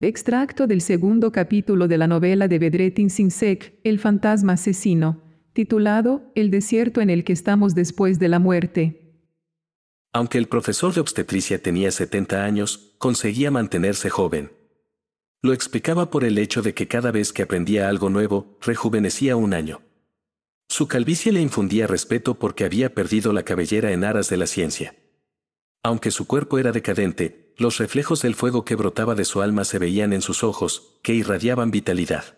Extracto del segundo capítulo de la novela de Bedretin Sinsek, El fantasma asesino, titulado El desierto en el que estamos después de la muerte. Aunque el profesor de obstetricia tenía 70 años, conseguía mantenerse joven. Lo explicaba por el hecho de que cada vez que aprendía algo nuevo, rejuvenecía un año. Su calvicie le infundía respeto porque había perdido la cabellera en aras de la ciencia. Aunque su cuerpo era decadente, los reflejos del fuego que brotaba de su alma se veían en sus ojos, que irradiaban vitalidad.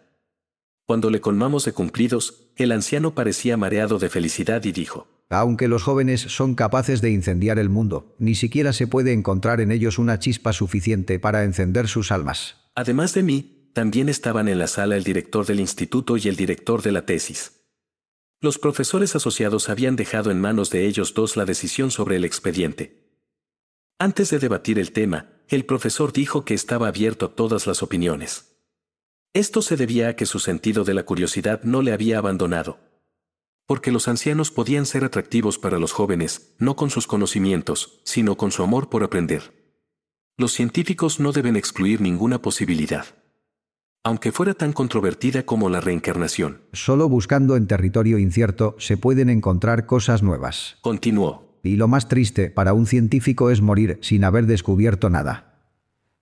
Cuando le colmamos de cumplidos, el anciano parecía mareado de felicidad y dijo, Aunque los jóvenes son capaces de incendiar el mundo, ni siquiera se puede encontrar en ellos una chispa suficiente para encender sus almas. Además de mí, también estaban en la sala el director del instituto y el director de la tesis. Los profesores asociados habían dejado en manos de ellos dos la decisión sobre el expediente. Antes de debatir el tema, el profesor dijo que estaba abierto a todas las opiniones. Esto se debía a que su sentido de la curiosidad no le había abandonado. Porque los ancianos podían ser atractivos para los jóvenes, no con sus conocimientos, sino con su amor por aprender. Los científicos no deben excluir ninguna posibilidad aunque fuera tan controvertida como la reencarnación. Solo buscando en territorio incierto se pueden encontrar cosas nuevas. Continuó. Y lo más triste para un científico es morir sin haber descubierto nada.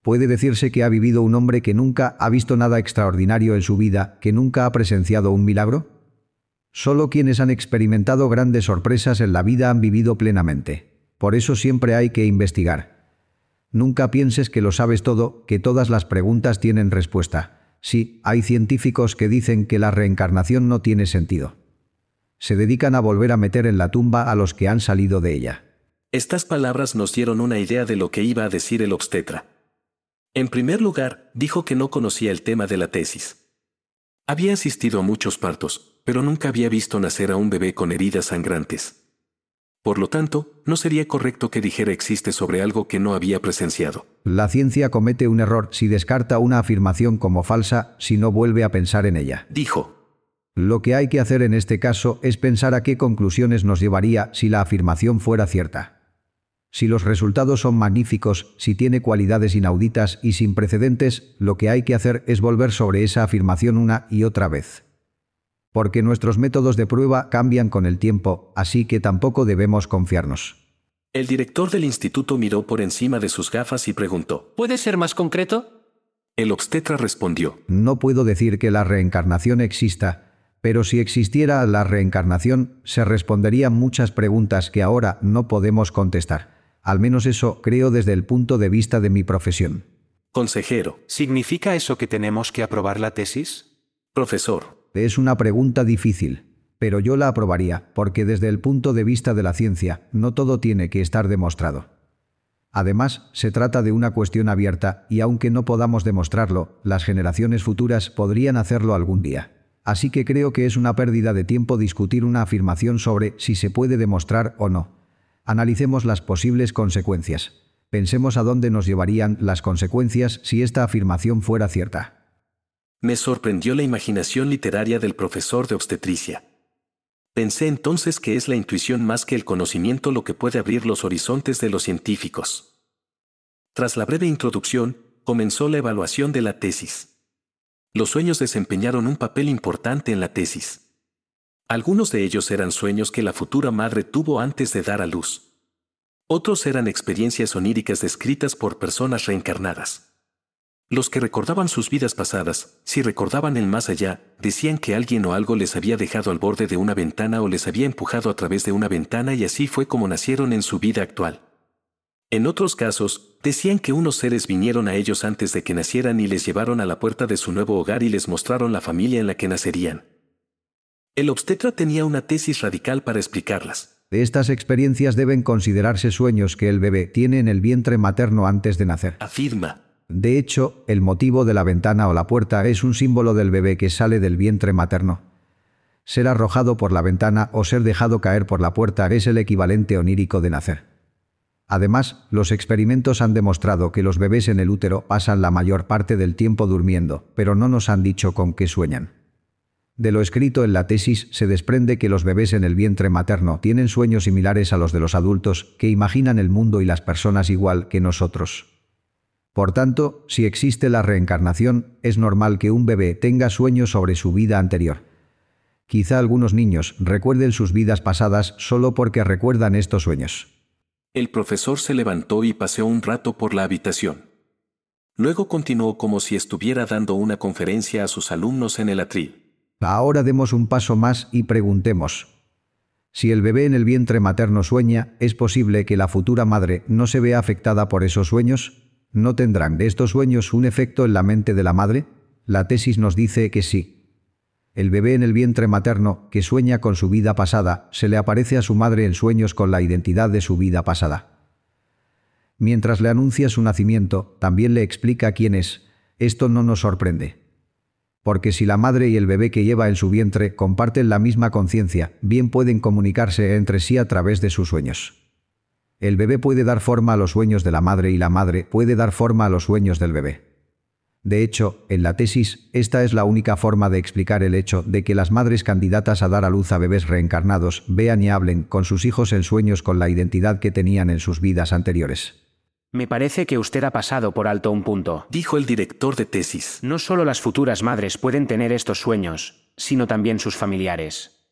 Puede decirse que ha vivido un hombre que nunca ha visto nada extraordinario en su vida, que nunca ha presenciado un milagro. Solo quienes han experimentado grandes sorpresas en la vida han vivido plenamente. Por eso siempre hay que investigar. Nunca pienses que lo sabes todo, que todas las preguntas tienen respuesta. Sí, hay científicos que dicen que la reencarnación no tiene sentido. Se dedican a volver a meter en la tumba a los que han salido de ella. Estas palabras nos dieron una idea de lo que iba a decir el obstetra. En primer lugar, dijo que no conocía el tema de la tesis. Había asistido a muchos partos, pero nunca había visto nacer a un bebé con heridas sangrantes. Por lo tanto, no sería correcto que dijera existe sobre algo que no había presenciado. La ciencia comete un error si descarta una afirmación como falsa si no vuelve a pensar en ella. Dijo. Lo que hay que hacer en este caso es pensar a qué conclusiones nos llevaría si la afirmación fuera cierta. Si los resultados son magníficos, si tiene cualidades inauditas y sin precedentes, lo que hay que hacer es volver sobre esa afirmación una y otra vez porque nuestros métodos de prueba cambian con el tiempo, así que tampoco debemos confiarnos. El director del instituto miró por encima de sus gafas y preguntó, ¿Puede ser más concreto? El obstetra respondió, No puedo decir que la reencarnación exista, pero si existiera la reencarnación, se responderían muchas preguntas que ahora no podemos contestar. Al menos eso creo desde el punto de vista de mi profesión. Consejero. ¿Significa eso que tenemos que aprobar la tesis? Profesor. Es una pregunta difícil, pero yo la aprobaría, porque desde el punto de vista de la ciencia, no todo tiene que estar demostrado. Además, se trata de una cuestión abierta y aunque no podamos demostrarlo, las generaciones futuras podrían hacerlo algún día. Así que creo que es una pérdida de tiempo discutir una afirmación sobre si se puede demostrar o no. Analicemos las posibles consecuencias. Pensemos a dónde nos llevarían las consecuencias si esta afirmación fuera cierta. Me sorprendió la imaginación literaria del profesor de obstetricia. Pensé entonces que es la intuición más que el conocimiento lo que puede abrir los horizontes de los científicos. Tras la breve introducción, comenzó la evaluación de la tesis. Los sueños desempeñaron un papel importante en la tesis. Algunos de ellos eran sueños que la futura madre tuvo antes de dar a luz. Otros eran experiencias oníricas descritas por personas reencarnadas. Los que recordaban sus vidas pasadas, si recordaban el más allá, decían que alguien o algo les había dejado al borde de una ventana o les había empujado a través de una ventana y así fue como nacieron en su vida actual. En otros casos, decían que unos seres vinieron a ellos antes de que nacieran y les llevaron a la puerta de su nuevo hogar y les mostraron la familia en la que nacerían. El obstetra tenía una tesis radical para explicarlas. Estas experiencias deben considerarse sueños que el bebé tiene en el vientre materno antes de nacer. Afirma. De hecho, el motivo de la ventana o la puerta es un símbolo del bebé que sale del vientre materno. Ser arrojado por la ventana o ser dejado caer por la puerta es el equivalente onírico de nacer. Además, los experimentos han demostrado que los bebés en el útero pasan la mayor parte del tiempo durmiendo, pero no nos han dicho con qué sueñan. De lo escrito en la tesis se desprende que los bebés en el vientre materno tienen sueños similares a los de los adultos, que imaginan el mundo y las personas igual que nosotros. Por tanto, si existe la reencarnación, es normal que un bebé tenga sueños sobre su vida anterior. Quizá algunos niños recuerden sus vidas pasadas solo porque recuerdan estos sueños. El profesor se levantó y paseó un rato por la habitación. Luego continuó como si estuviera dando una conferencia a sus alumnos en el atril. Ahora demos un paso más y preguntemos. Si el bebé en el vientre materno sueña, ¿es posible que la futura madre no se vea afectada por esos sueños? ¿No tendrán estos sueños un efecto en la mente de la madre? La tesis nos dice que sí. El bebé en el vientre materno, que sueña con su vida pasada, se le aparece a su madre en sueños con la identidad de su vida pasada. Mientras le anuncia su nacimiento, también le explica quién es. Esto no nos sorprende. Porque si la madre y el bebé que lleva en su vientre comparten la misma conciencia, bien pueden comunicarse entre sí a través de sus sueños. El bebé puede dar forma a los sueños de la madre y la madre puede dar forma a los sueños del bebé. De hecho, en la tesis, esta es la única forma de explicar el hecho de que las madres candidatas a dar a luz a bebés reencarnados vean y hablen con sus hijos en sueños con la identidad que tenían en sus vidas anteriores. Me parece que usted ha pasado por alto un punto. Dijo el director de tesis. No solo las futuras madres pueden tener estos sueños, sino también sus familiares.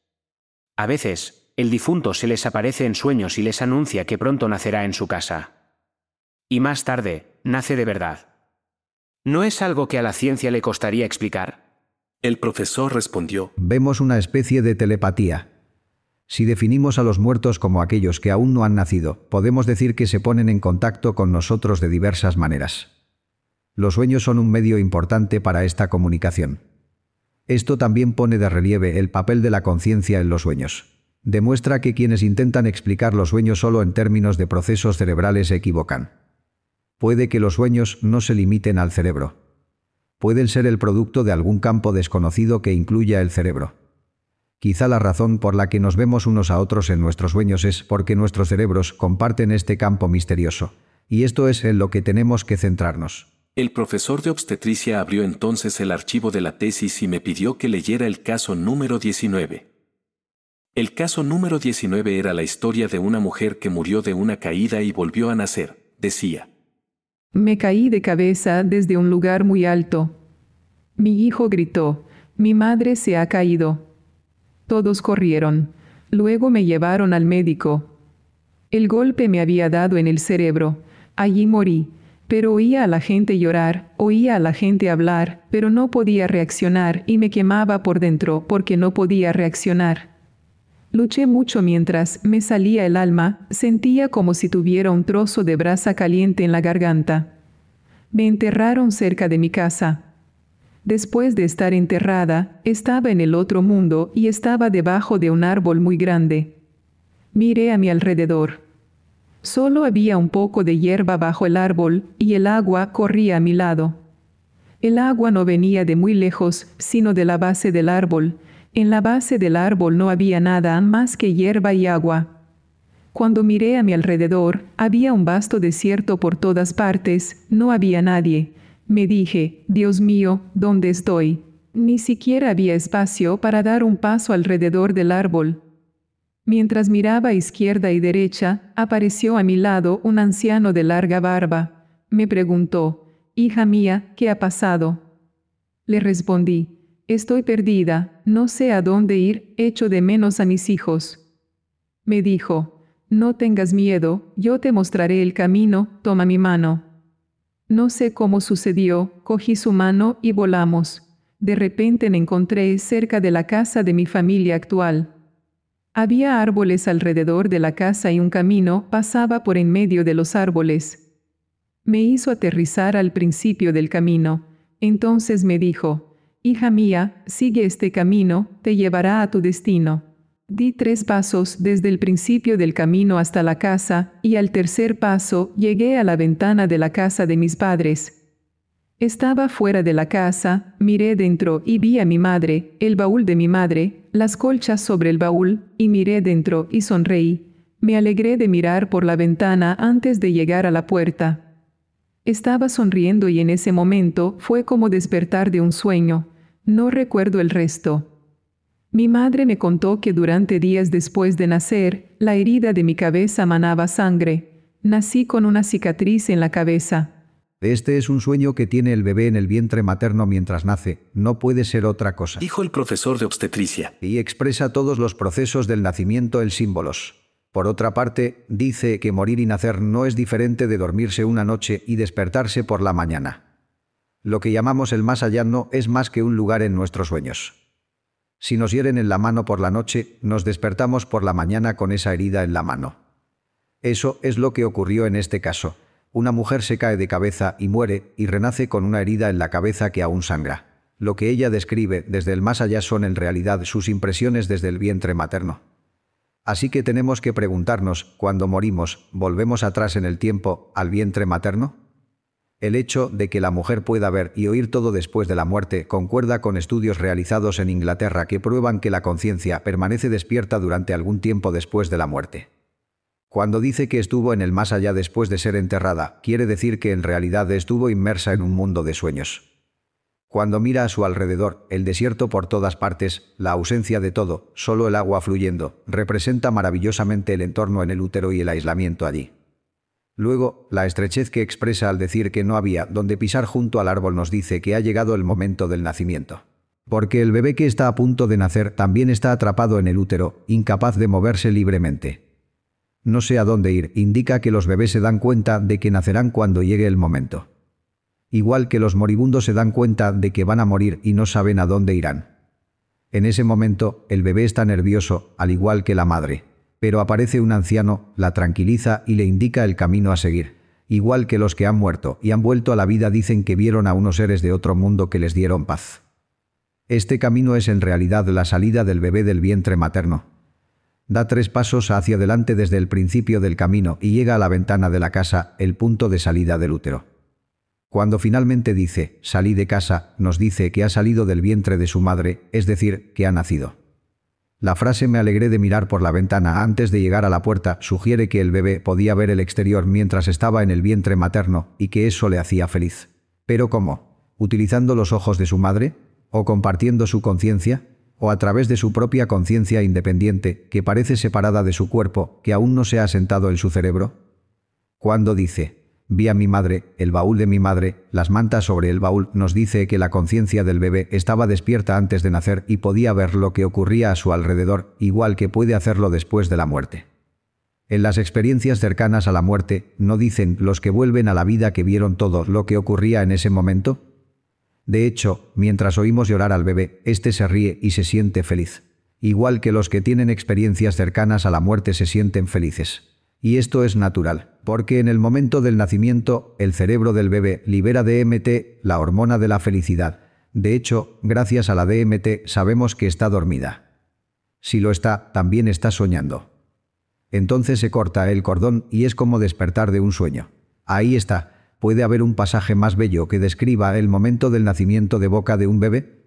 A veces, el difunto se les aparece en sueños y les anuncia que pronto nacerá en su casa. Y más tarde, nace de verdad. ¿No es algo que a la ciencia le costaría explicar? El profesor respondió. Vemos una especie de telepatía. Si definimos a los muertos como aquellos que aún no han nacido, podemos decir que se ponen en contacto con nosotros de diversas maneras. Los sueños son un medio importante para esta comunicación. Esto también pone de relieve el papel de la conciencia en los sueños. Demuestra que quienes intentan explicar los sueños solo en términos de procesos cerebrales se equivocan. Puede que los sueños no se limiten al cerebro. Pueden ser el producto de algún campo desconocido que incluya el cerebro. Quizá la razón por la que nos vemos unos a otros en nuestros sueños es porque nuestros cerebros comparten este campo misterioso. Y esto es en lo que tenemos que centrarnos. El profesor de obstetricia abrió entonces el archivo de la tesis y me pidió que leyera el caso número 19. El caso número 19 era la historia de una mujer que murió de una caída y volvió a nacer, decía. Me caí de cabeza desde un lugar muy alto. Mi hijo gritó, mi madre se ha caído. Todos corrieron. Luego me llevaron al médico. El golpe me había dado en el cerebro. Allí morí. Pero oía a la gente llorar, oía a la gente hablar, pero no podía reaccionar y me quemaba por dentro porque no podía reaccionar. Luché mucho mientras me salía el alma, sentía como si tuviera un trozo de brasa caliente en la garganta. Me enterraron cerca de mi casa. Después de estar enterrada, estaba en el otro mundo y estaba debajo de un árbol muy grande. Miré a mi alrededor. Solo había un poco de hierba bajo el árbol y el agua corría a mi lado. El agua no venía de muy lejos, sino de la base del árbol, en la base del árbol no había nada más que hierba y agua. Cuando miré a mi alrededor, había un vasto desierto por todas partes, no había nadie. Me dije, Dios mío, ¿dónde estoy? Ni siquiera había espacio para dar un paso alrededor del árbol. Mientras miraba izquierda y derecha, apareció a mi lado un anciano de larga barba. Me preguntó, Hija mía, ¿qué ha pasado? Le respondí, Estoy perdida, no sé a dónde ir, echo de menos a mis hijos. Me dijo, no tengas miedo, yo te mostraré el camino, toma mi mano. No sé cómo sucedió, cogí su mano y volamos. De repente me encontré cerca de la casa de mi familia actual. Había árboles alrededor de la casa y un camino pasaba por en medio de los árboles. Me hizo aterrizar al principio del camino. Entonces me dijo, Hija mía, sigue este camino, te llevará a tu destino. Di tres pasos desde el principio del camino hasta la casa, y al tercer paso llegué a la ventana de la casa de mis padres. Estaba fuera de la casa, miré dentro y vi a mi madre, el baúl de mi madre, las colchas sobre el baúl, y miré dentro y sonreí. Me alegré de mirar por la ventana antes de llegar a la puerta. Estaba sonriendo y en ese momento fue como despertar de un sueño. No recuerdo el resto. Mi madre me contó que durante días después de nacer, la herida de mi cabeza manaba sangre. Nací con una cicatriz en la cabeza. Este es un sueño que tiene el bebé en el vientre materno mientras nace, no puede ser otra cosa. Dijo el profesor de obstetricia. Y expresa todos los procesos del nacimiento en símbolos. Por otra parte, dice que morir y nacer no es diferente de dormirse una noche y despertarse por la mañana. Lo que llamamos el más allá no es más que un lugar en nuestros sueños. Si nos hieren en la mano por la noche, nos despertamos por la mañana con esa herida en la mano. Eso es lo que ocurrió en este caso. Una mujer se cae de cabeza y muere y renace con una herida en la cabeza que aún sangra. Lo que ella describe desde el más allá son en realidad sus impresiones desde el vientre materno. Así que tenemos que preguntarnos, cuando morimos, ¿volvemos atrás en el tiempo al vientre materno? El hecho de que la mujer pueda ver y oír todo después de la muerte concuerda con estudios realizados en Inglaterra que prueban que la conciencia permanece despierta durante algún tiempo después de la muerte. Cuando dice que estuvo en el más allá después de ser enterrada, quiere decir que en realidad estuvo inmersa en un mundo de sueños. Cuando mira a su alrededor, el desierto por todas partes, la ausencia de todo, solo el agua fluyendo, representa maravillosamente el entorno en el útero y el aislamiento allí. Luego, la estrechez que expresa al decir que no había donde pisar junto al árbol nos dice que ha llegado el momento del nacimiento. Porque el bebé que está a punto de nacer también está atrapado en el útero, incapaz de moverse libremente. No sé a dónde ir, indica que los bebés se dan cuenta de que nacerán cuando llegue el momento igual que los moribundos se dan cuenta de que van a morir y no saben a dónde irán. En ese momento, el bebé está nervioso, al igual que la madre, pero aparece un anciano, la tranquiliza y le indica el camino a seguir. Igual que los que han muerto y han vuelto a la vida dicen que vieron a unos seres de otro mundo que les dieron paz. Este camino es en realidad la salida del bebé del vientre materno. Da tres pasos hacia adelante desde el principio del camino y llega a la ventana de la casa, el punto de salida del útero. Cuando finalmente dice, salí de casa, nos dice que ha salido del vientre de su madre, es decir, que ha nacido. La frase me alegré de mirar por la ventana antes de llegar a la puerta sugiere que el bebé podía ver el exterior mientras estaba en el vientre materno y que eso le hacía feliz. ¿Pero cómo? ¿Utilizando los ojos de su madre? ¿O compartiendo su conciencia? ¿O a través de su propia conciencia independiente, que parece separada de su cuerpo, que aún no se ha asentado en su cerebro? Cuando dice, Vi a mi madre, el baúl de mi madre, las mantas sobre el baúl nos dice que la conciencia del bebé estaba despierta antes de nacer y podía ver lo que ocurría a su alrededor, igual que puede hacerlo después de la muerte. En las experiencias cercanas a la muerte, ¿no dicen los que vuelven a la vida que vieron todo lo que ocurría en ese momento? De hecho, mientras oímos llorar al bebé, éste se ríe y se siente feliz. Igual que los que tienen experiencias cercanas a la muerte se sienten felices. Y esto es natural, porque en el momento del nacimiento el cerebro del bebé libera DMT, la hormona de la felicidad. De hecho, gracias a la DMT sabemos que está dormida. Si lo está, también está soñando. Entonces se corta el cordón y es como despertar de un sueño. Ahí está. ¿Puede haber un pasaje más bello que describa el momento del nacimiento de boca de un bebé?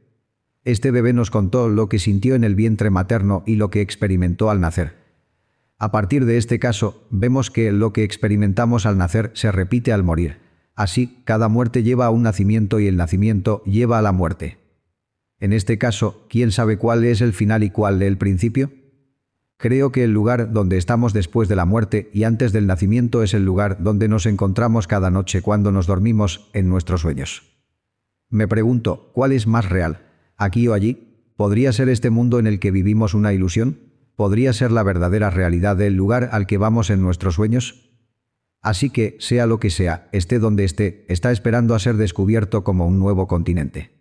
Este bebé nos contó lo que sintió en el vientre materno y lo que experimentó al nacer. A partir de este caso, vemos que lo que experimentamos al nacer se repite al morir. Así, cada muerte lleva a un nacimiento y el nacimiento lleva a la muerte. En este caso, ¿quién sabe cuál es el final y cuál el principio? Creo que el lugar donde estamos después de la muerte y antes del nacimiento es el lugar donde nos encontramos cada noche cuando nos dormimos en nuestros sueños. Me pregunto, ¿cuál es más real? ¿Aquí o allí? ¿Podría ser este mundo en el que vivimos una ilusión? Podría ser la verdadera realidad del lugar al que vamos en nuestros sueños? Así que, sea lo que sea, esté donde esté, está esperando a ser descubierto como un nuevo continente.